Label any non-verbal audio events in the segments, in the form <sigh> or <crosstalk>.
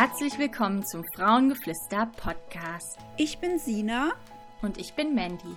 Herzlich willkommen zum Frauengeflüster Podcast. Ich bin Sina und ich bin Mandy.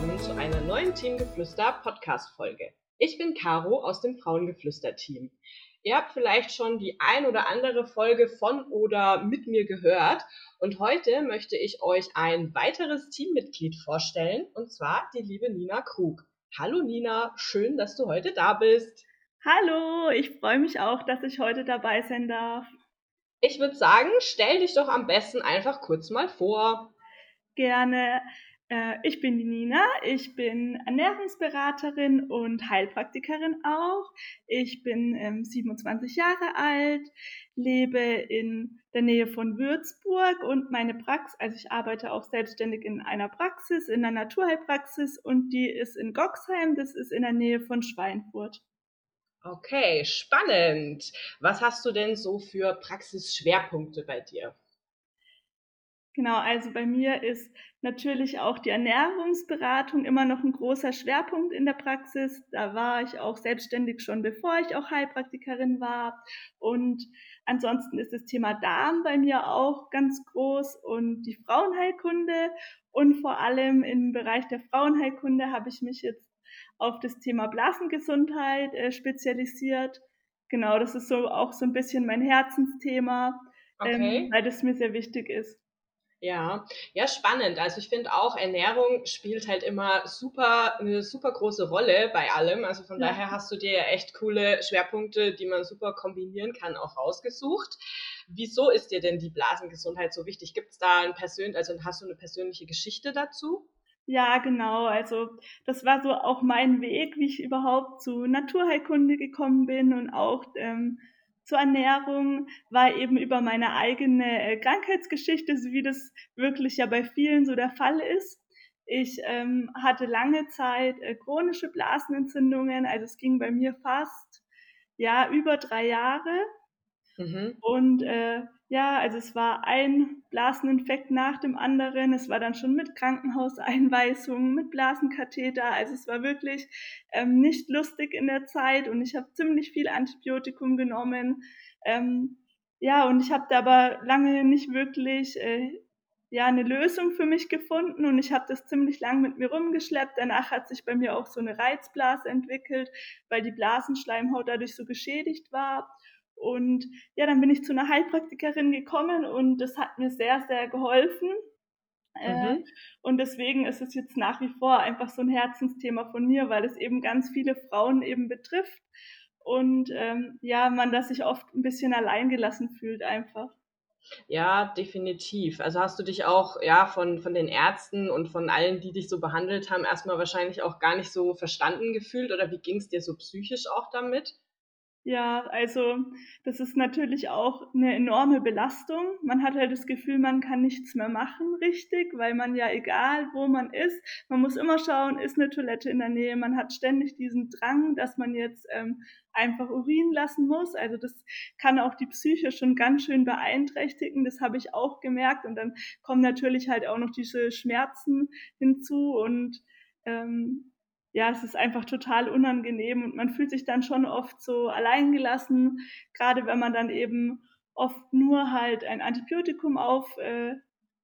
zu einer neuen Teamgeflüster Podcast-Folge. Ich bin Caro aus dem Frauengeflüster-Team. Ihr habt vielleicht schon die ein oder andere Folge von oder mit mir gehört und heute möchte ich euch ein weiteres Teammitglied vorstellen und zwar die liebe Nina Krug. Hallo Nina, schön, dass du heute da bist. Hallo, ich freue mich auch, dass ich heute dabei sein darf. Ich würde sagen, stell dich doch am besten einfach kurz mal vor. Gerne. Äh, ich bin die Nina, ich bin Ernährungsberaterin und Heilpraktikerin auch. Ich bin ähm, 27 Jahre alt, lebe in der Nähe von Würzburg und meine Praxis, also ich arbeite auch selbstständig in einer Praxis, in einer Naturheilpraxis und die ist in Goxheim, das ist in der Nähe von Schweinfurt. Okay, spannend. Was hast du denn so für Praxisschwerpunkte bei dir? Genau, also bei mir ist natürlich auch die Ernährungsberatung immer noch ein großer Schwerpunkt in der Praxis. Da war ich auch selbstständig schon, bevor ich auch Heilpraktikerin war. Und ansonsten ist das Thema Darm bei mir auch ganz groß und die Frauenheilkunde. Und vor allem im Bereich der Frauenheilkunde habe ich mich jetzt auf das Thema Blasengesundheit äh, spezialisiert. Genau, das ist so auch so ein bisschen mein Herzensthema, okay. ähm, weil das mir sehr wichtig ist. Ja, ja, spannend. Also ich finde auch, Ernährung spielt halt immer super, eine super große Rolle bei allem. Also von ja. daher hast du dir ja echt coole Schwerpunkte, die man super kombinieren kann, auch rausgesucht. Wieso ist dir denn die Blasengesundheit so wichtig? Gibt es da ein persönlich, also hast du eine persönliche Geschichte dazu? Ja, genau. Also das war so auch mein Weg, wie ich überhaupt zu Naturheilkunde gekommen bin und auch ähm, zur Ernährung war eben über meine eigene äh, Krankheitsgeschichte, so wie das wirklich ja bei vielen so der Fall ist. Ich ähm, hatte lange Zeit äh, chronische Blasenentzündungen, also es ging bei mir fast ja über drei Jahre. Mhm. Und äh, ja, also es war ein Blaseninfekt nach dem anderen. Es war dann schon mit Krankenhauseinweisungen, mit Blasenkatheter. Also es war wirklich ähm, nicht lustig in der Zeit und ich habe ziemlich viel Antibiotikum genommen. Ähm, ja, und ich habe da aber lange nicht wirklich äh, ja eine Lösung für mich gefunden und ich habe das ziemlich lang mit mir rumgeschleppt. Danach hat sich bei mir auch so eine Reizblase entwickelt, weil die Blasenschleimhaut dadurch so geschädigt war. Und ja, dann bin ich zu einer Heilpraktikerin gekommen und das hat mir sehr, sehr geholfen. Äh, mhm. und deswegen ist es jetzt nach wie vor einfach so ein Herzensthema von mir, weil es eben ganz viele Frauen eben betrifft und ähm, ja, man das sich oft ein bisschen alleingelassen fühlt einfach. Ja, definitiv. Also hast du dich auch ja von, von den Ärzten und von allen, die dich so behandelt haben, erstmal wahrscheinlich auch gar nicht so verstanden gefühlt oder wie ging es dir so psychisch auch damit? Ja, also das ist natürlich auch eine enorme Belastung. Man hat halt das Gefühl, man kann nichts mehr machen richtig, weil man ja egal, wo man ist, man muss immer schauen, ist eine Toilette in der Nähe. Man hat ständig diesen Drang, dass man jetzt ähm, einfach Urin lassen muss. Also das kann auch die Psyche schon ganz schön beeinträchtigen. Das habe ich auch gemerkt. Und dann kommen natürlich halt auch noch diese Schmerzen hinzu und ähm, ja, es ist einfach total unangenehm und man fühlt sich dann schon oft so alleingelassen, gerade wenn man dann eben oft nur halt ein Antibiotikum auf, äh,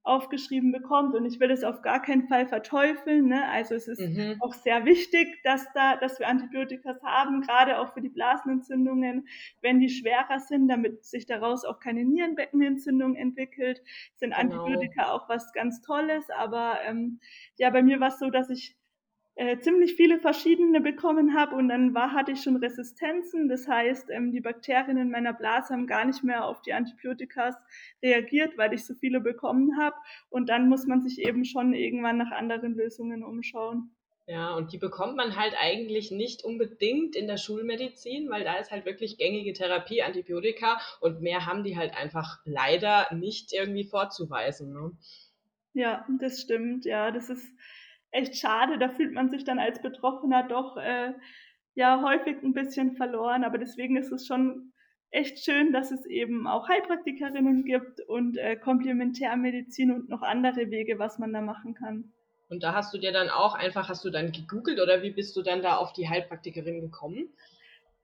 aufgeschrieben bekommt und ich will es auf gar keinen Fall verteufeln. Ne? Also es ist mhm. auch sehr wichtig, dass da, dass wir Antibiotika haben, gerade auch für die Blasenentzündungen, wenn die schwerer sind, damit sich daraus auch keine Nierenbeckenentzündung entwickelt, sind genau. Antibiotika auch was ganz Tolles. Aber ähm, ja, bei mir war es so, dass ich äh, ziemlich viele verschiedene bekommen habe und dann war, hatte ich schon Resistenzen. Das heißt, ähm, die Bakterien in meiner Blase haben gar nicht mehr auf die Antibiotikas reagiert, weil ich so viele bekommen habe. Und dann muss man sich eben schon irgendwann nach anderen Lösungen umschauen. Ja, und die bekommt man halt eigentlich nicht unbedingt in der Schulmedizin, weil da ist halt wirklich gängige Therapie, Antibiotika und mehr haben die halt einfach leider nicht irgendwie vorzuweisen. Ne? Ja, das stimmt. Ja, das ist echt schade. Da fühlt man sich dann als Betroffener doch äh, ja häufig ein bisschen verloren. Aber deswegen ist es schon echt schön, dass es eben auch Heilpraktikerinnen gibt und äh, Komplementärmedizin und noch andere Wege, was man da machen kann. Und da hast du dir dann auch einfach, hast du dann gegoogelt oder wie bist du dann da auf die Heilpraktikerin gekommen?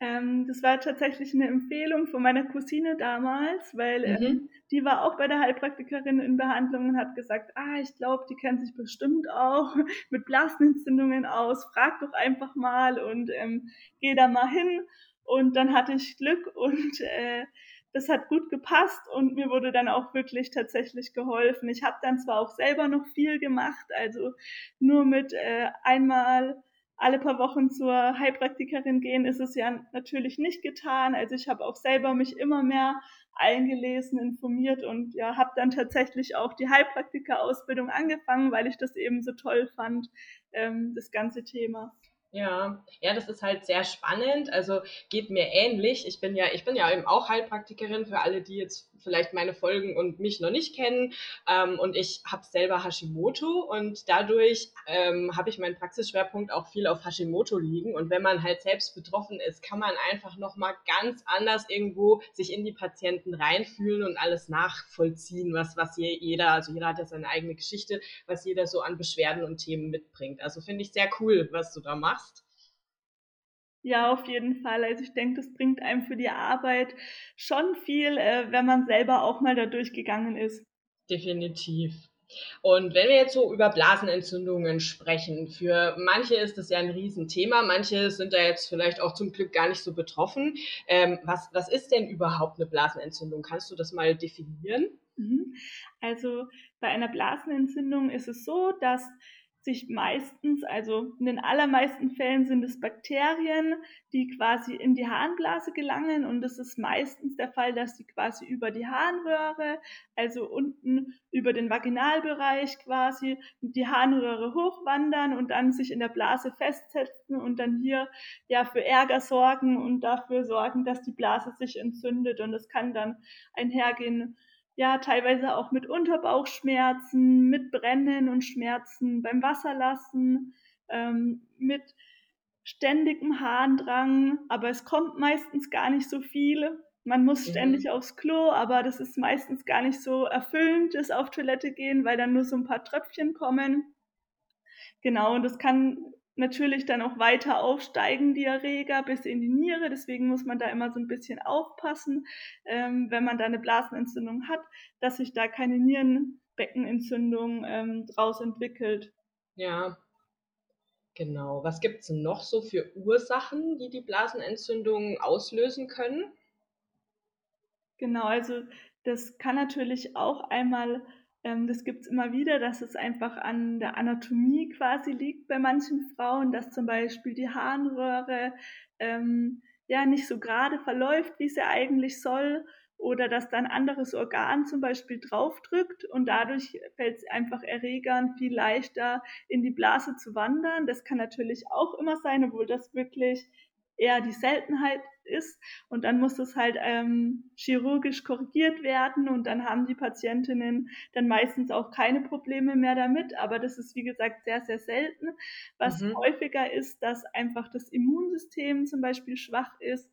Ähm, das war tatsächlich eine Empfehlung von meiner Cousine damals, weil ähm, mhm. ähm, die war auch bei der Heilpraktikerin in Behandlung und hat gesagt, ah, ich glaube, die kennt sich bestimmt auch <laughs> mit Blasenentzündungen aus, frag doch einfach mal und ähm, geh da mal hin. Und dann hatte ich Glück <laughs> und äh, das hat gut gepasst und mir wurde dann auch wirklich tatsächlich geholfen. Ich habe dann zwar auch selber noch viel gemacht, also nur mit äh, einmal alle paar Wochen zur Heilpraktikerin gehen ist es ja natürlich nicht getan. Also ich habe auch selber mich immer mehr eingelesen, informiert und ja, habe dann tatsächlich auch die Heilpraktika-Ausbildung angefangen, weil ich das eben so toll fand, ähm, das ganze Thema. Ja, ja, das ist halt sehr spannend. Also geht mir ähnlich. Ich bin ja, ich bin ja eben auch Heilpraktikerin für alle, die jetzt vielleicht meine Folgen und mich noch nicht kennen. Ähm, und ich habe selber Hashimoto und dadurch ähm, habe ich meinen Praxisschwerpunkt auch viel auf Hashimoto liegen. Und wenn man halt selbst betroffen ist, kann man einfach nochmal ganz anders irgendwo sich in die Patienten reinfühlen und alles nachvollziehen, was, was jeder, also jeder hat ja seine eigene Geschichte, was jeder so an Beschwerden und Themen mitbringt. Also finde ich sehr cool, was du da machst. Ja, auf jeden Fall. Also ich denke, das bringt einem für die Arbeit schon viel, äh, wenn man selber auch mal da durchgegangen ist. Definitiv. Und wenn wir jetzt so über Blasenentzündungen sprechen, für manche ist das ja ein Riesenthema, manche sind da jetzt vielleicht auch zum Glück gar nicht so betroffen. Ähm, was, was ist denn überhaupt eine Blasenentzündung? Kannst du das mal definieren? Mhm. Also bei einer Blasenentzündung ist es so, dass sich meistens, also in den allermeisten Fällen sind es Bakterien, die quasi in die Harnblase gelangen. Und es ist meistens der Fall, dass sie quasi über die Harnröhre, also unten über den Vaginalbereich quasi die Harnröhre hochwandern und dann sich in der Blase festsetzen und dann hier ja für Ärger sorgen und dafür sorgen, dass die Blase sich entzündet. Und es kann dann einhergehen ja, teilweise auch mit Unterbauchschmerzen, mit Brennen und Schmerzen beim Wasserlassen, ähm, mit ständigem Harndrang, aber es kommt meistens gar nicht so viel. Man muss mhm. ständig aufs Klo, aber das ist meistens gar nicht so erfüllend, das auf Toilette gehen, weil dann nur so ein paar Tröpfchen kommen. Genau, und das kann natürlich dann auch weiter aufsteigen, die Erreger, bis in die Niere. Deswegen muss man da immer so ein bisschen aufpassen, ähm, wenn man da eine Blasenentzündung hat, dass sich da keine Nierenbeckenentzündung ähm, draus entwickelt. Ja, genau. Was gibt es noch so für Ursachen, die die Blasenentzündung auslösen können? Genau, also das kann natürlich auch einmal ähm, das gibt es immer wieder, dass es einfach an der Anatomie quasi liegt bei manchen Frauen, dass zum Beispiel die Harnröhre ähm, ja nicht so gerade verläuft, wie sie eigentlich soll, oder dass da ein anderes Organ zum Beispiel draufdrückt und dadurch fällt es einfach Erregern viel leichter in die Blase zu wandern. Das kann natürlich auch immer sein, obwohl das wirklich eher die Seltenheit ist. Und dann muss das halt ähm, chirurgisch korrigiert werden und dann haben die Patientinnen dann meistens auch keine Probleme mehr damit. Aber das ist, wie gesagt, sehr, sehr selten. Was mhm. häufiger ist, dass einfach das Immunsystem zum Beispiel schwach ist.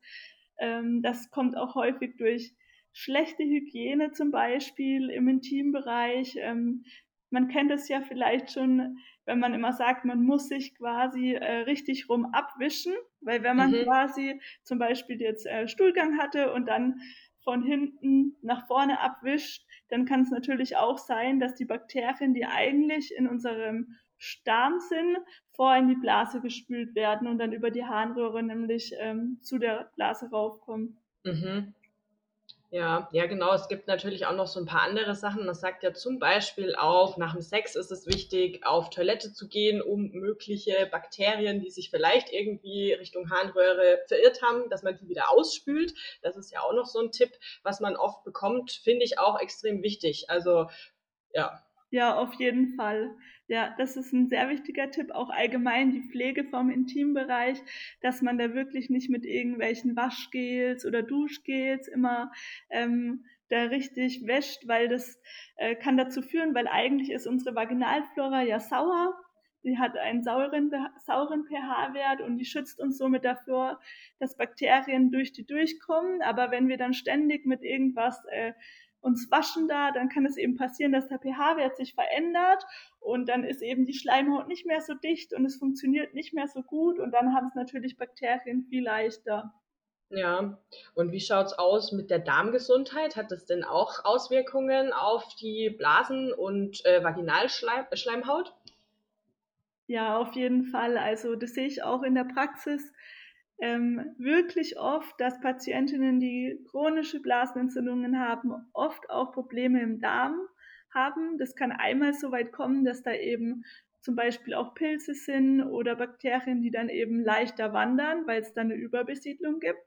Ähm, das kommt auch häufig durch schlechte Hygiene zum Beispiel im Intimbereich. Ähm, man kennt es ja vielleicht schon, wenn man immer sagt, man muss sich quasi äh, richtig rum abwischen, weil wenn man mhm. quasi zum Beispiel jetzt äh, Stuhlgang hatte und dann von hinten nach vorne abwischt, dann kann es natürlich auch sein, dass die Bakterien, die eigentlich in unserem Darm sind, vor in die Blase gespült werden und dann über die Harnröhre nämlich ähm, zu der Blase raufkommen. Mhm. Ja, ja, genau. Es gibt natürlich auch noch so ein paar andere Sachen. Das sagt ja zum Beispiel auch, nach dem Sex ist es wichtig, auf Toilette zu gehen, um mögliche Bakterien, die sich vielleicht irgendwie Richtung Harnröhre verirrt haben, dass man die wieder ausspült. Das ist ja auch noch so ein Tipp, was man oft bekommt, finde ich auch extrem wichtig. Also, ja. Ja, auf jeden Fall. Ja, das ist ein sehr wichtiger Tipp, auch allgemein die Pflege vom Intimbereich, dass man da wirklich nicht mit irgendwelchen Waschgels oder Duschgels immer ähm, da richtig wäscht, weil das äh, kann dazu führen, weil eigentlich ist unsere Vaginalflora ja sauer. Sie hat einen sauren, sauren pH-Wert und die schützt uns somit davor, dass Bakterien durch die durchkommen. Aber wenn wir dann ständig mit irgendwas äh, uns waschen da, dann kann es eben passieren, dass der pH-Wert sich verändert und dann ist eben die Schleimhaut nicht mehr so dicht und es funktioniert nicht mehr so gut und dann haben es natürlich Bakterien viel leichter. Ja, und wie schaut's aus mit der Darmgesundheit? Hat das denn auch Auswirkungen auf die Blasen- und äh, Vaginalschleimhaut? Ja, auf jeden Fall. Also das sehe ich auch in der Praxis ähm, wirklich oft, dass Patientinnen, die chronische Blasenentzündungen haben, oft auch Probleme im Darm haben. Das kann einmal so weit kommen, dass da eben zum Beispiel auch Pilze sind oder Bakterien, die dann eben leichter wandern, weil es dann eine Überbesiedlung gibt.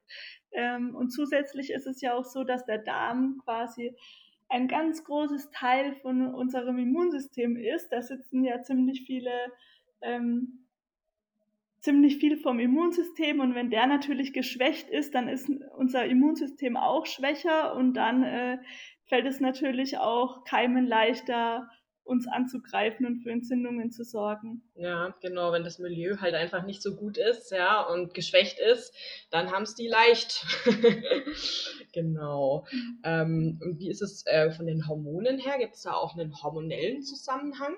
Ähm, und zusätzlich ist es ja auch so, dass der Darm quasi ein ganz großes Teil von unserem Immunsystem ist. Da sitzen ja ziemlich viele ähm, ziemlich viel vom Immunsystem und wenn der natürlich geschwächt ist, dann ist unser Immunsystem auch schwächer und dann äh, fällt es natürlich auch Keimen leichter, uns anzugreifen und für Entzündungen zu sorgen. Ja, genau, wenn das Milieu halt einfach nicht so gut ist, ja, und geschwächt ist, dann haben es die leicht. <laughs> genau. Mhm. Ähm, und wie ist es äh, von den Hormonen her? Gibt es da auch einen hormonellen Zusammenhang?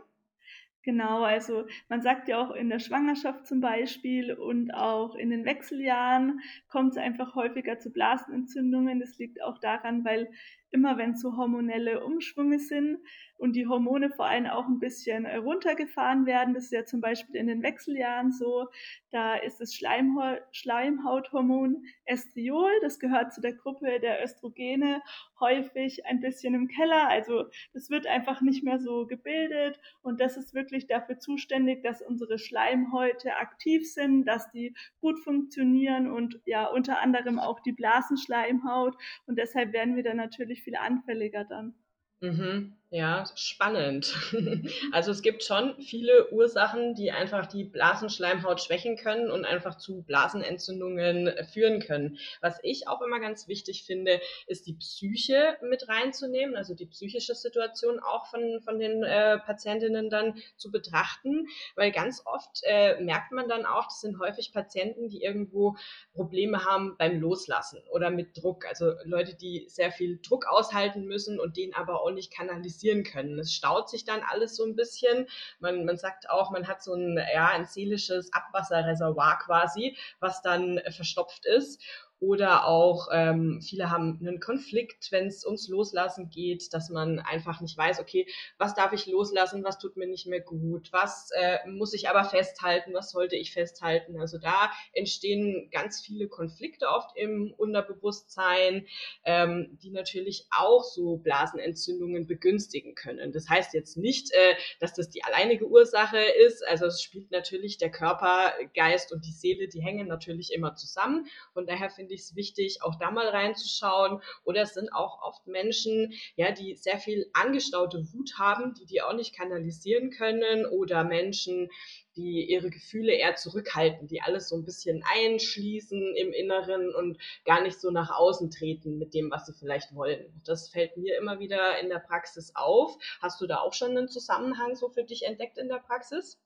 Genau, also man sagt ja auch in der Schwangerschaft zum Beispiel und auch in den Wechseljahren kommt es einfach häufiger zu Blasenentzündungen. Das liegt auch daran, weil immer wenn so hormonelle Umschwünge sind und die Hormone vor allem auch ein bisschen äh, runtergefahren werden, das ist ja zum Beispiel in den Wechseljahren so, da ist das Schleimhaut Schleimhauthormon Estriol, das gehört zu der Gruppe der Östrogene, häufig ein bisschen im Keller. Also das wird einfach nicht mehr so gebildet und das ist wirklich dafür zuständig, dass unsere Schleimhäute aktiv sind, dass die gut funktionieren und ja unter anderem auch die Blasenschleimhaut und deshalb werden wir dann natürlich viel anfälliger dann. Mhm. Ja, spannend. <laughs> Also es gibt schon viele Ursachen, die einfach die Blasenschleimhaut schwächen können und einfach zu Blasenentzündungen führen können. Was ich auch immer ganz wichtig finde, ist die Psyche mit reinzunehmen, also die psychische Situation auch von, von den äh, Patientinnen dann zu betrachten, weil ganz oft äh, merkt man dann auch, das sind häufig Patienten, die irgendwo Probleme haben beim Loslassen oder mit Druck. Also Leute, die sehr viel Druck aushalten müssen und den aber auch nicht kanalisieren kommunizieren können. Es staut sich dann alles so ein bisschen. Man, man sagt auch, man hat so ein, ja, ein seelisches Abwasserreservoir quasi, was dann verstopft ist. Oder auch ähm, viele haben einen Konflikt, wenn es ums Loslassen geht, dass man einfach nicht weiß, okay, was darf ich loslassen, was tut mir nicht mehr gut, was äh, muss ich aber festhalten, was sollte ich festhalten. Also da entstehen ganz viele Konflikte oft im Unterbewusstsein, ähm, die natürlich auch so Blasenentzündungen begünstigen können. Das heißt jetzt nicht, äh, dass das die alleinige Ursache ist. Also es spielt natürlich der Körper, Geist und die Seele, die hängen natürlich immer zusammen. Von daher ich es wichtig, auch da mal reinzuschauen. Oder es sind auch oft Menschen, ja, die sehr viel angestaute Wut haben, die die auch nicht kanalisieren können. Oder Menschen, die ihre Gefühle eher zurückhalten, die alles so ein bisschen einschließen im Inneren und gar nicht so nach außen treten mit dem, was sie vielleicht wollen. Das fällt mir immer wieder in der Praxis auf. Hast du da auch schon einen Zusammenhang so für dich entdeckt in der Praxis?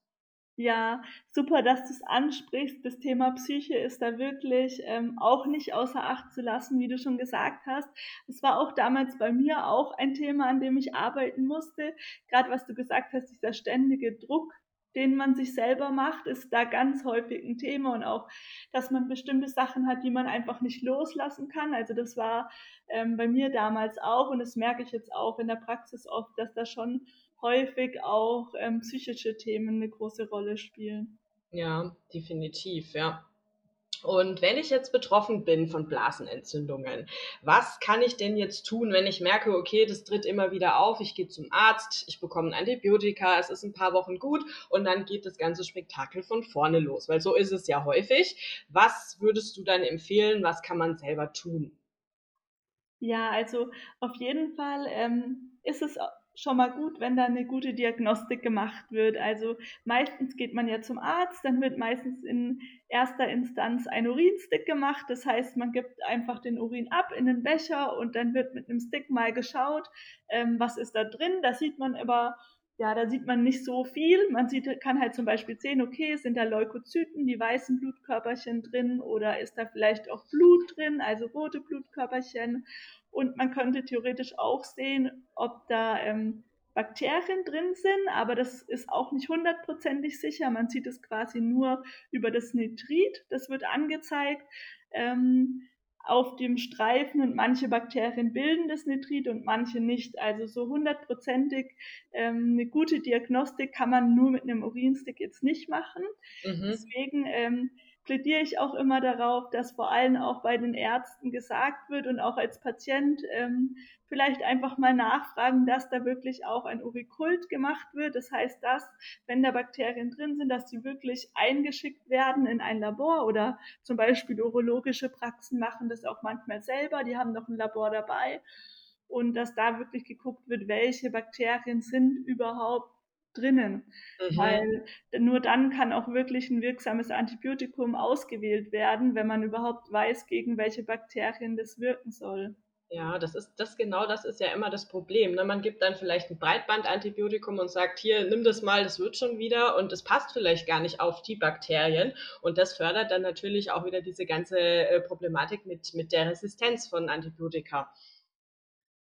Ja, super, dass du es ansprichst. Das Thema Psyche ist da wirklich ähm, auch nicht außer Acht zu lassen, wie du schon gesagt hast. Es war auch damals bei mir auch ein Thema, an dem ich arbeiten musste. Gerade was du gesagt hast, dieser ständige Druck, den man sich selber macht, ist da ganz häufig ein Thema und auch, dass man bestimmte Sachen hat, die man einfach nicht loslassen kann. Also das war ähm, bei mir damals auch und das merke ich jetzt auch in der Praxis oft, dass da schon häufig auch ähm, psychische Themen eine große Rolle spielen. Ja, definitiv, ja. Und wenn ich jetzt betroffen bin von Blasenentzündungen, was kann ich denn jetzt tun, wenn ich merke, okay, das tritt immer wieder auf, ich gehe zum Arzt, ich bekomme ein Antibiotika, es ist ein paar Wochen gut und dann geht das ganze Spektakel von vorne los, weil so ist es ja häufig. Was würdest du dann empfehlen, was kann man selber tun? Ja, also auf jeden Fall ähm, ist es schon mal gut, wenn da eine gute Diagnostik gemacht wird. Also meistens geht man ja zum Arzt, dann wird meistens in erster Instanz ein Urinstick gemacht. Das heißt, man gibt einfach den Urin ab in den Becher und dann wird mit einem Stick mal geschaut, ähm, was ist da drin. Da sieht man aber ja, da sieht man nicht so viel. Man sieht, kann halt zum Beispiel sehen, okay, sind da Leukozyten, die weißen Blutkörperchen drin oder ist da vielleicht auch Blut drin, also rote Blutkörperchen. Und man könnte theoretisch auch sehen, ob da ähm, Bakterien drin sind, aber das ist auch nicht hundertprozentig sicher. Man sieht es quasi nur über das Nitrit, das wird angezeigt. Ähm, auf dem Streifen und manche Bakterien bilden das Nitrit und manche nicht. Also so hundertprozentig ähm, eine gute Diagnostik kann man nur mit einem Urinstick jetzt nicht machen. Mhm. Deswegen ähm, plädiere ich auch immer darauf, dass vor allem auch bei den Ärzten gesagt wird und auch als Patient ähm, vielleicht einfach mal nachfragen, dass da wirklich auch ein Urikult gemacht wird. Das heißt, dass, wenn da Bakterien drin sind, dass die wirklich eingeschickt werden in ein Labor oder zum Beispiel urologische Praxen machen das auch manchmal selber. Die haben noch ein Labor dabei und dass da wirklich geguckt wird, welche Bakterien sind überhaupt drinnen. Mhm. Weil nur dann kann auch wirklich ein wirksames Antibiotikum ausgewählt werden, wenn man überhaupt weiß, gegen welche Bakterien das wirken soll. Ja, das ist das genau das ist ja immer das Problem. Ne? Man gibt dann vielleicht ein Breitbandantibiotikum und sagt, hier, nimm das mal, das wird schon wieder und es passt vielleicht gar nicht auf die Bakterien. Und das fördert dann natürlich auch wieder diese ganze äh, Problematik mit, mit der Resistenz von Antibiotika.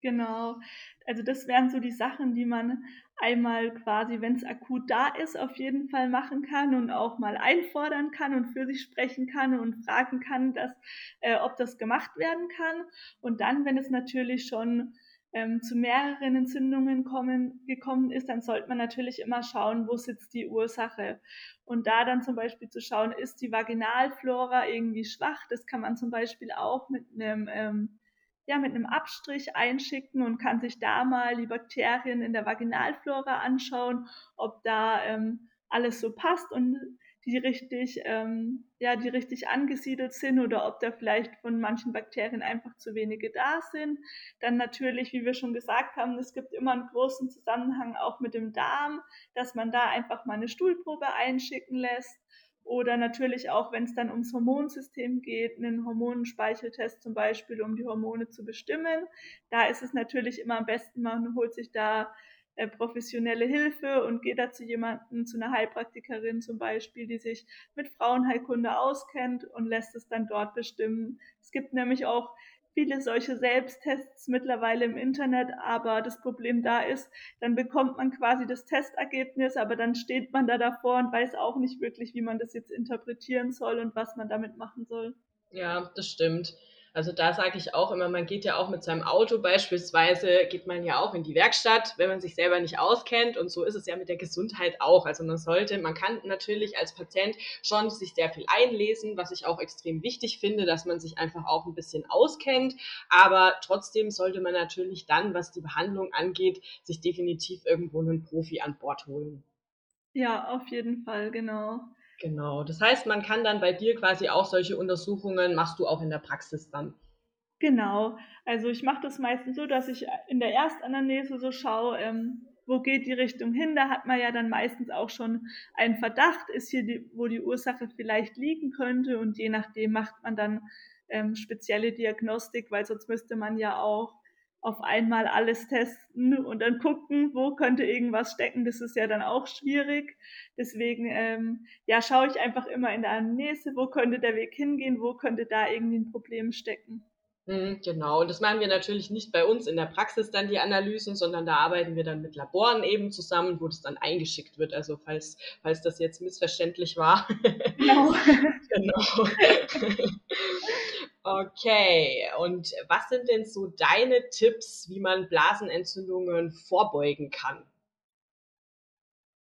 Genau. Also das wären so die Sachen, die man einmal quasi, wenn es akut da ist, auf jeden Fall machen kann und auch mal einfordern kann und für sich sprechen kann und fragen kann, dass, äh, ob das gemacht werden kann. Und dann, wenn es natürlich schon ähm, zu mehreren Entzündungen kommen, gekommen ist, dann sollte man natürlich immer schauen, wo sitzt die Ursache. Und da dann zum Beispiel zu schauen, ist die Vaginalflora irgendwie schwach. Das kann man zum Beispiel auch mit einem ähm, ja, mit einem Abstrich einschicken und kann sich da mal die Bakterien in der Vaginalflora anschauen, ob da ähm, alles so passt und die richtig, ähm, ja, die richtig angesiedelt sind oder ob da vielleicht von manchen Bakterien einfach zu wenige da sind. Dann natürlich, wie wir schon gesagt haben, es gibt immer einen großen Zusammenhang auch mit dem Darm, dass man da einfach mal eine Stuhlprobe einschicken lässt oder natürlich auch, wenn es dann ums Hormonsystem geht, einen Hormonenspeicheltest zum Beispiel, um die Hormone zu bestimmen. Da ist es natürlich immer am besten, man holt sich da äh, professionelle Hilfe und geht da zu jemandem, zu einer Heilpraktikerin zum Beispiel, die sich mit Frauenheilkunde auskennt und lässt es dann dort bestimmen. Es gibt nämlich auch viele solche Selbsttests mittlerweile im Internet, aber das Problem da ist, dann bekommt man quasi das Testergebnis, aber dann steht man da davor und weiß auch nicht wirklich, wie man das jetzt interpretieren soll und was man damit machen soll. Ja, das stimmt. Also da sage ich auch immer, man geht ja auch mit seinem Auto beispielsweise, geht man ja auch in die Werkstatt, wenn man sich selber nicht auskennt. Und so ist es ja mit der Gesundheit auch. Also man sollte, man kann natürlich als Patient schon sich sehr viel einlesen, was ich auch extrem wichtig finde, dass man sich einfach auch ein bisschen auskennt. Aber trotzdem sollte man natürlich dann, was die Behandlung angeht, sich definitiv irgendwo einen Profi an Bord holen. Ja, auf jeden Fall, genau. Genau. Das heißt, man kann dann bei dir quasi auch solche Untersuchungen, machst du auch in der Praxis dann. Genau. Also ich mache das meistens so, dass ich in der Erstanamnese so schaue, ähm, wo geht die Richtung hin? Da hat man ja dann meistens auch schon einen Verdacht, ist hier die, wo die Ursache vielleicht liegen könnte und je nachdem macht man dann ähm, spezielle Diagnostik, weil sonst müsste man ja auch auf einmal alles testen und dann gucken, wo könnte irgendwas stecken. Das ist ja dann auch schwierig. Deswegen ähm, ja, schaue ich einfach immer in der Anamnese, wo könnte der Weg hingehen, wo könnte da irgendwie ein Problem stecken. Mhm, genau, und das machen wir natürlich nicht bei uns in der Praxis dann die Analysen, sondern da arbeiten wir dann mit Laboren eben zusammen, wo das dann eingeschickt wird. Also falls, falls das jetzt missverständlich war. Genau. <laughs> genau. <laughs> Okay, und was sind denn so deine Tipps, wie man Blasenentzündungen vorbeugen kann?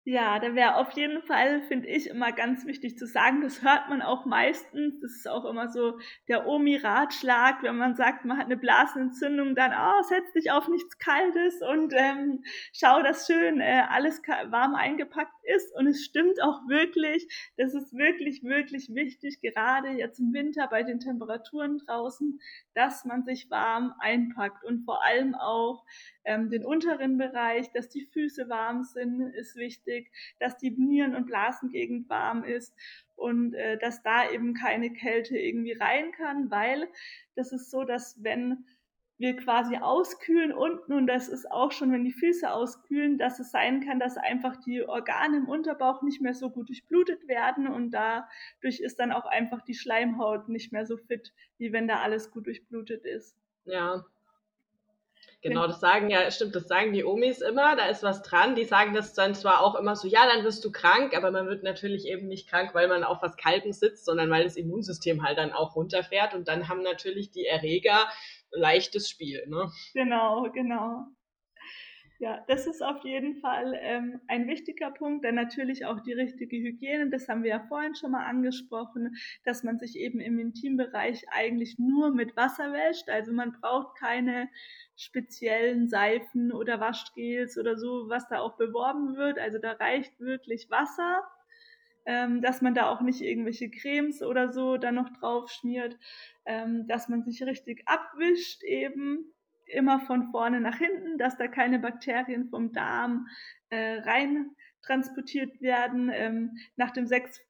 Ja, da wäre auf jeden Fall, finde ich, immer ganz wichtig zu sagen, das hört man auch meistens, das ist auch immer so der Omi-Ratschlag, wenn man sagt, man hat eine Blasenentzündung, dann, oh, setz dich auf nichts Kaltes und ähm, schau, dass schön äh, alles warm eingepackt ist. Und es stimmt auch wirklich, das ist wirklich, wirklich wichtig, gerade jetzt im Winter bei den Temperaturen draußen, dass man sich warm einpackt. Und vor allem auch ähm, den unteren Bereich, dass die Füße warm sind, ist wichtig, dass die Nieren- und Blasengegend warm ist und äh, dass da eben keine Kälte irgendwie rein kann, weil das ist so, dass wenn wir quasi auskühlen unten und das ist auch schon, wenn die Füße auskühlen, dass es sein kann, dass einfach die Organe im Unterbauch nicht mehr so gut durchblutet werden und dadurch ist dann auch einfach die Schleimhaut nicht mehr so fit, wie wenn da alles gut durchblutet ist. Ja, Genau, das sagen ja, stimmt, das sagen die Omis immer, da ist was dran. Die sagen das dann zwar auch immer so, ja, dann wirst du krank, aber man wird natürlich eben nicht krank, weil man auf was Kaltem sitzt, sondern weil das Immunsystem halt dann auch runterfährt und dann haben natürlich die Erreger leichtes Spiel. Ne? Genau, genau. Ja, das ist auf jeden Fall ähm, ein wichtiger Punkt, dann natürlich auch die richtige Hygiene, das haben wir ja vorhin schon mal angesprochen, dass man sich eben im Intimbereich eigentlich nur mit Wasser wäscht, also man braucht keine speziellen Seifen oder Waschgels oder so, was da auch beworben wird, also da reicht wirklich Wasser, ähm, dass man da auch nicht irgendwelche Cremes oder so dann noch drauf schmiert, ähm, dass man sich richtig abwischt eben immer von vorne nach hinten, dass da keine Bakterien vom Darm äh, rein transportiert werden. Ähm, nach dem Sex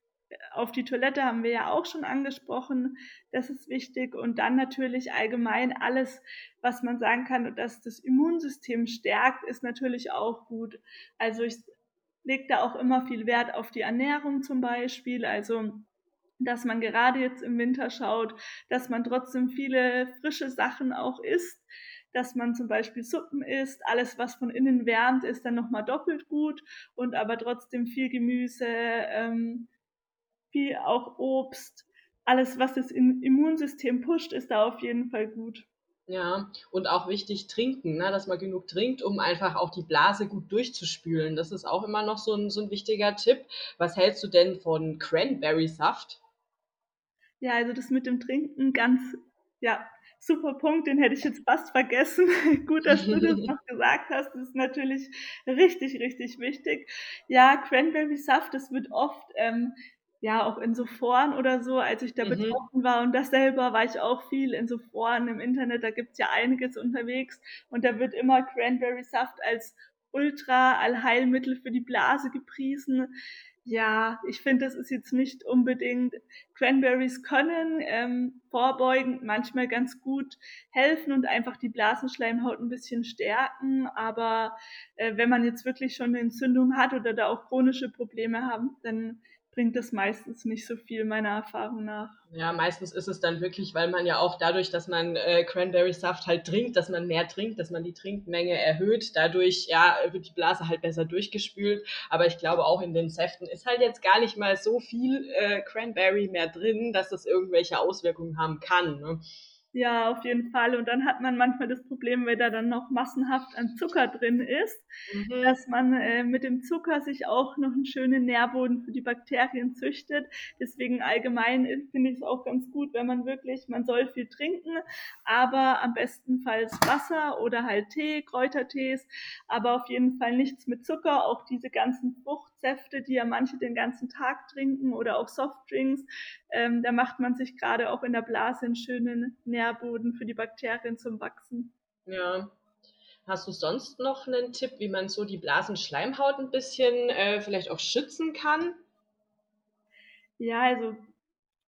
auf die Toilette haben wir ja auch schon angesprochen. Das ist wichtig. Und dann natürlich allgemein alles, was man sagen kann, dass das Immunsystem stärkt, ist natürlich auch gut. Also ich lege da auch immer viel Wert auf die Ernährung zum Beispiel. Also dass man gerade jetzt im Winter schaut, dass man trotzdem viele frische Sachen auch isst dass man zum Beispiel Suppen isst, alles was von innen wärmt, ist dann nochmal doppelt gut und aber trotzdem viel Gemüse, ähm, viel auch Obst, alles was das Immunsystem pusht, ist da auf jeden Fall gut. Ja, und auch wichtig trinken, ne? dass man genug trinkt, um einfach auch die Blase gut durchzuspülen. Das ist auch immer noch so ein, so ein wichtiger Tipp. Was hältst du denn von Cranberry-Saft? Ja, also das mit dem Trinken ganz, ja, super Punkt, den hätte ich jetzt fast vergessen. <laughs> Gut, dass du das <laughs> noch gesagt hast. Das ist natürlich richtig, richtig wichtig. Ja, Cranberry-Saft, das wird oft ähm, ja auch in so Foren oder so, als ich da mhm. betroffen war und das selber war ich auch viel in so Foren im Internet, da gibt's ja einiges unterwegs und da wird immer Cranberry-Saft als Ultra-Allheilmittel für die Blase gepriesen ja, ich finde, das ist jetzt nicht unbedingt, Cranberries können ähm, vorbeugend manchmal ganz gut helfen und einfach die Blasenschleimhaut ein bisschen stärken, aber äh, wenn man jetzt wirklich schon eine Entzündung hat oder da auch chronische Probleme haben, dann bringt das meistens nicht so viel meiner Erfahrung nach. Ja, meistens ist es dann wirklich, weil man ja auch dadurch, dass man äh, Cranberry-Saft halt trinkt, dass man mehr trinkt, dass man die Trinkmenge erhöht. Dadurch, ja, wird die Blase halt besser durchgespült. Aber ich glaube, auch in den Säften ist halt jetzt gar nicht mal so viel äh, Cranberry mehr drin, dass das irgendwelche Auswirkungen haben kann. Ne? Ja, auf jeden Fall. Und dann hat man manchmal das Problem, wenn da dann noch massenhaft an Zucker drin ist, mhm. dass man äh, mit dem Zucker sich auch noch einen schönen Nährboden für die Bakterien züchtet. Deswegen allgemein finde ich es auch ganz gut, wenn man wirklich, man soll viel trinken, aber am bestenfalls Wasser oder halt Tee, Kräutertees, aber auf jeden Fall nichts mit Zucker. Auch diese ganzen Fruchtsäfte, die ja manche den ganzen Tag trinken oder auch Softdrinks, ähm, da macht man sich gerade auch in der Blase einen schönen Nährboden für die Bakterien zum Wachsen. Ja. Hast du sonst noch einen Tipp, wie man so die Blasenschleimhaut ein bisschen äh, vielleicht auch schützen kann? Ja, also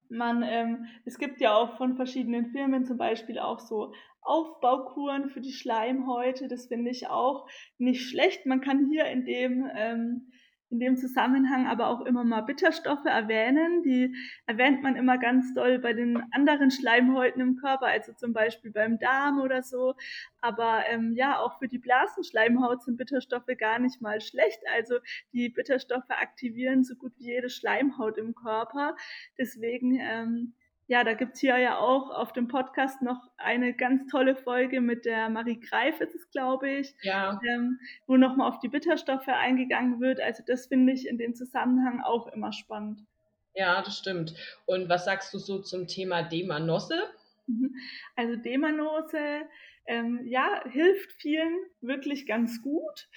man, ähm, es gibt ja auch von verschiedenen Firmen zum Beispiel auch so Aufbaukuren für die Schleimhäute. Das finde ich auch nicht schlecht. Man kann hier in dem ähm, in dem Zusammenhang aber auch immer mal Bitterstoffe erwähnen. Die erwähnt man immer ganz doll bei den anderen Schleimhäuten im Körper, also zum Beispiel beim Darm oder so. Aber ähm, ja, auch für die Blasenschleimhaut sind Bitterstoffe gar nicht mal schlecht. Also die Bitterstoffe aktivieren so gut wie jede Schleimhaut im Körper. Deswegen ähm, ja, da gibt's hier ja auch auf dem Podcast noch eine ganz tolle Folge mit der Marie Greif, ist es, glaube ich, ja. ähm, wo nochmal auf die Bitterstoffe eingegangen wird. Also das finde ich in dem Zusammenhang auch immer spannend. Ja, das stimmt. Und was sagst du so zum Thema Demanosse? Mhm. Also Demanose, ähm, ja, hilft vielen wirklich ganz gut.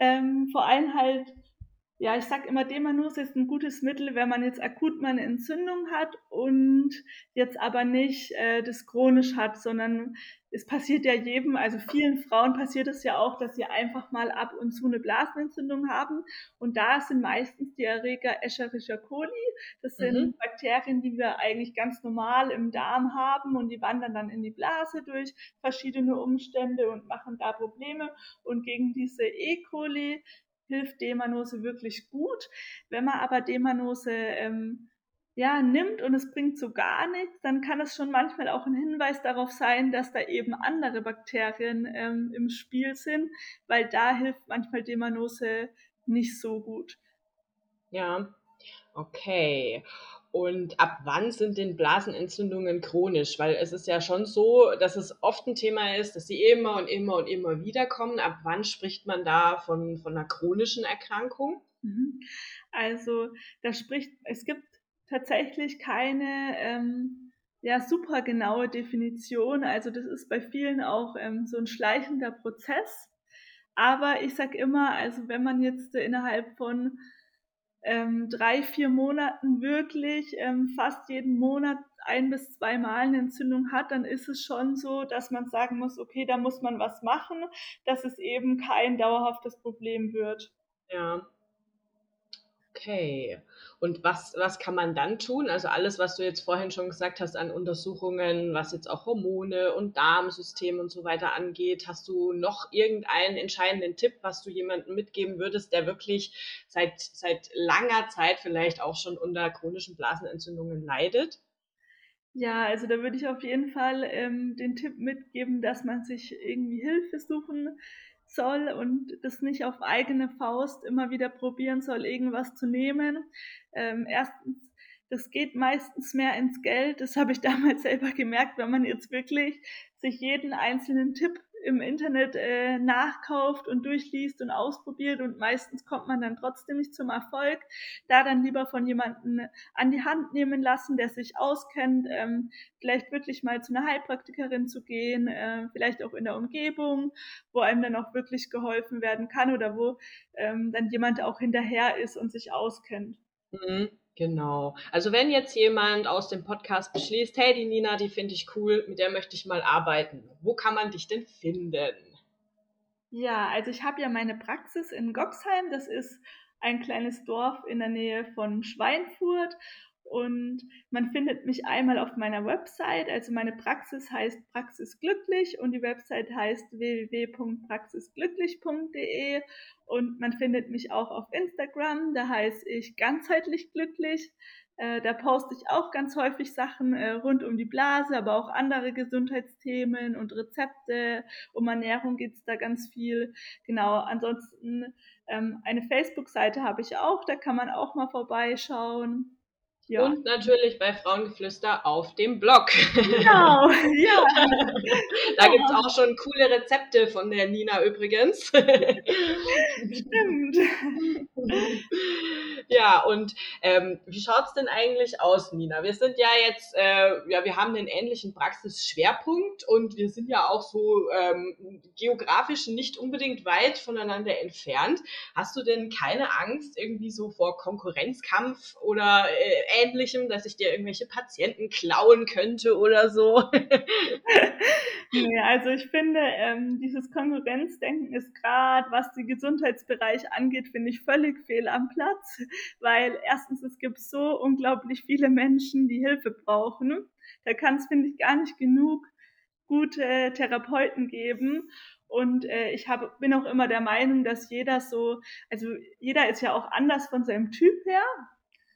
Ähm, vor allem halt ja, ich sag immer, Demanus ist ein gutes Mittel, wenn man jetzt akut mal eine Entzündung hat und jetzt aber nicht äh, das chronisch hat, sondern es passiert ja jedem, also vielen Frauen passiert es ja auch, dass sie einfach mal ab und zu eine Blasenentzündung haben. Und da sind meistens die Erreger Escherichia coli. Das sind mhm. Bakterien, die wir eigentlich ganz normal im Darm haben und die wandern dann in die Blase durch verschiedene Umstände und machen da Probleme. Und gegen diese E. coli hilft Demanose wirklich gut. Wenn man aber Demanose ähm, ja, nimmt und es bringt so gar nichts, dann kann es schon manchmal auch ein Hinweis darauf sein, dass da eben andere Bakterien ähm, im Spiel sind, weil da hilft manchmal Demanose nicht so gut. Ja, okay. Und ab wann sind denn Blasenentzündungen chronisch? Weil es ist ja schon so, dass es oft ein Thema ist, dass sie immer und immer und immer wieder kommen. Ab wann spricht man da von, von einer chronischen Erkrankung? Mhm. Also da spricht, es gibt tatsächlich keine ähm, ja, super genaue Definition. Also das ist bei vielen auch ähm, so ein schleichender Prozess. Aber ich sage immer, also wenn man jetzt innerhalb von ähm, drei, vier Monaten wirklich ähm, fast jeden Monat ein bis zweimal eine Entzündung hat, dann ist es schon so, dass man sagen muss, okay, da muss man was machen, dass es eben kein dauerhaftes Problem wird. Ja. Okay. Und was, was kann man dann tun? Also alles, was du jetzt vorhin schon gesagt hast an Untersuchungen, was jetzt auch Hormone und Darmsystem und so weiter angeht, hast du noch irgendeinen entscheidenden Tipp, was du jemandem mitgeben würdest, der wirklich seit, seit langer Zeit vielleicht auch schon unter chronischen Blasenentzündungen leidet? Ja, also da würde ich auf jeden Fall ähm, den Tipp mitgeben, dass man sich irgendwie Hilfe suchen soll und das nicht auf eigene Faust immer wieder probieren soll, irgendwas zu nehmen. Ähm, erstens, das geht meistens mehr ins Geld. Das habe ich <laughs> damals selber gemerkt, wenn man jetzt wirklich sich jeden einzelnen Tipp im Internet äh, nachkauft und durchliest und ausprobiert und meistens kommt man dann trotzdem nicht zum Erfolg. Da dann lieber von jemandem an die Hand nehmen lassen, der sich auskennt, ähm, vielleicht wirklich mal zu einer Heilpraktikerin zu gehen, äh, vielleicht auch in der Umgebung, wo einem dann auch wirklich geholfen werden kann oder wo ähm, dann jemand auch hinterher ist und sich auskennt. Mhm. Genau. Also wenn jetzt jemand aus dem Podcast beschließt, hey, die Nina, die finde ich cool, mit der möchte ich mal arbeiten. Wo kann man dich denn finden? Ja, also ich habe ja meine Praxis in Goxheim. Das ist ein kleines Dorf in der Nähe von Schweinfurt. Und man findet mich einmal auf meiner Website. Also meine Praxis heißt Praxis Glücklich und die Website heißt www.praxisglücklich.de. Und man findet mich auch auf Instagram. Da heiße ich ganzheitlich glücklich. Äh, da poste ich auch ganz häufig Sachen äh, rund um die Blase, aber auch andere Gesundheitsthemen und Rezepte. Um Ernährung geht es da ganz viel. Genau, ansonsten ähm, eine Facebook-Seite habe ich auch, da kann man auch mal vorbeischauen. Ja. Und natürlich bei Frauengeflüster auf dem Blog. Genau, <laughs> ja. da gibt es auch schon coole Rezepte von der Nina übrigens. Stimmt. <laughs> Ja, und ähm, wie schaut's denn eigentlich aus, Nina? Wir sind ja jetzt, äh, ja, wir haben einen ähnlichen Praxisschwerpunkt und wir sind ja auch so ähm, geografisch nicht unbedingt weit voneinander entfernt. Hast du denn keine Angst irgendwie so vor Konkurrenzkampf oder äh, Ähnlichem, dass ich dir irgendwelche Patienten klauen könnte oder so? <laughs> nee, also ich finde, ähm, dieses Konkurrenzdenken ist gerade, was den Gesundheitsbereich angeht, finde ich völlig fehl am Platz, weil erstens, es gibt so unglaublich viele Menschen, die Hilfe brauchen. Da kann es, finde ich, gar nicht genug gute Therapeuten geben. Und äh, ich hab, bin auch immer der Meinung, dass jeder so, also jeder ist ja auch anders von seinem Typ her.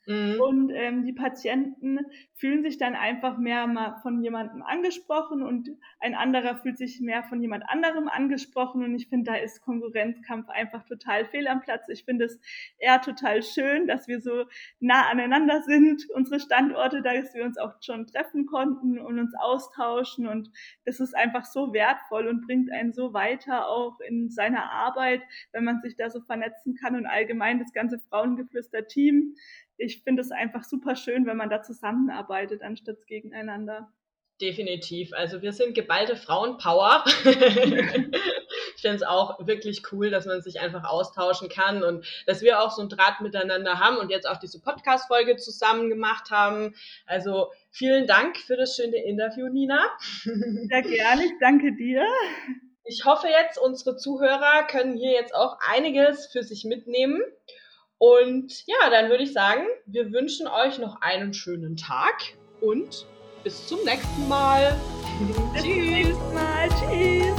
Mhm. Und ähm, die Patienten fühlen sich dann einfach mehr mal von jemandem angesprochen und ein anderer fühlt sich mehr von jemand anderem angesprochen. Und ich finde, da ist Konkurrenzkampf einfach total fehl am Platz. Ich finde es eher total schön, dass wir so nah aneinander sind, unsere Standorte, dass wir uns auch schon treffen konnten und uns austauschen. Und das ist einfach so wertvoll und bringt einen so weiter auch in seiner Arbeit, wenn man sich da so vernetzen kann und allgemein das ganze Frauengeflüster-Team ich finde es einfach super schön, wenn man da zusammenarbeitet, anstatt gegeneinander. Definitiv. Also wir sind geballte Frauenpower. <laughs> ich finde es auch wirklich cool, dass man sich einfach austauschen kann und dass wir auch so ein Draht miteinander haben und jetzt auch diese Podcast-Folge zusammen gemacht haben. Also vielen Dank für das schöne Interview, Nina. Sehr gerne, ich danke dir. Ich hoffe jetzt, unsere Zuhörer können hier jetzt auch einiges für sich mitnehmen. Und ja, dann würde ich sagen, wir wünschen euch noch einen schönen Tag und bis zum nächsten Mal. bis zum nächsten Mal. Tschüss.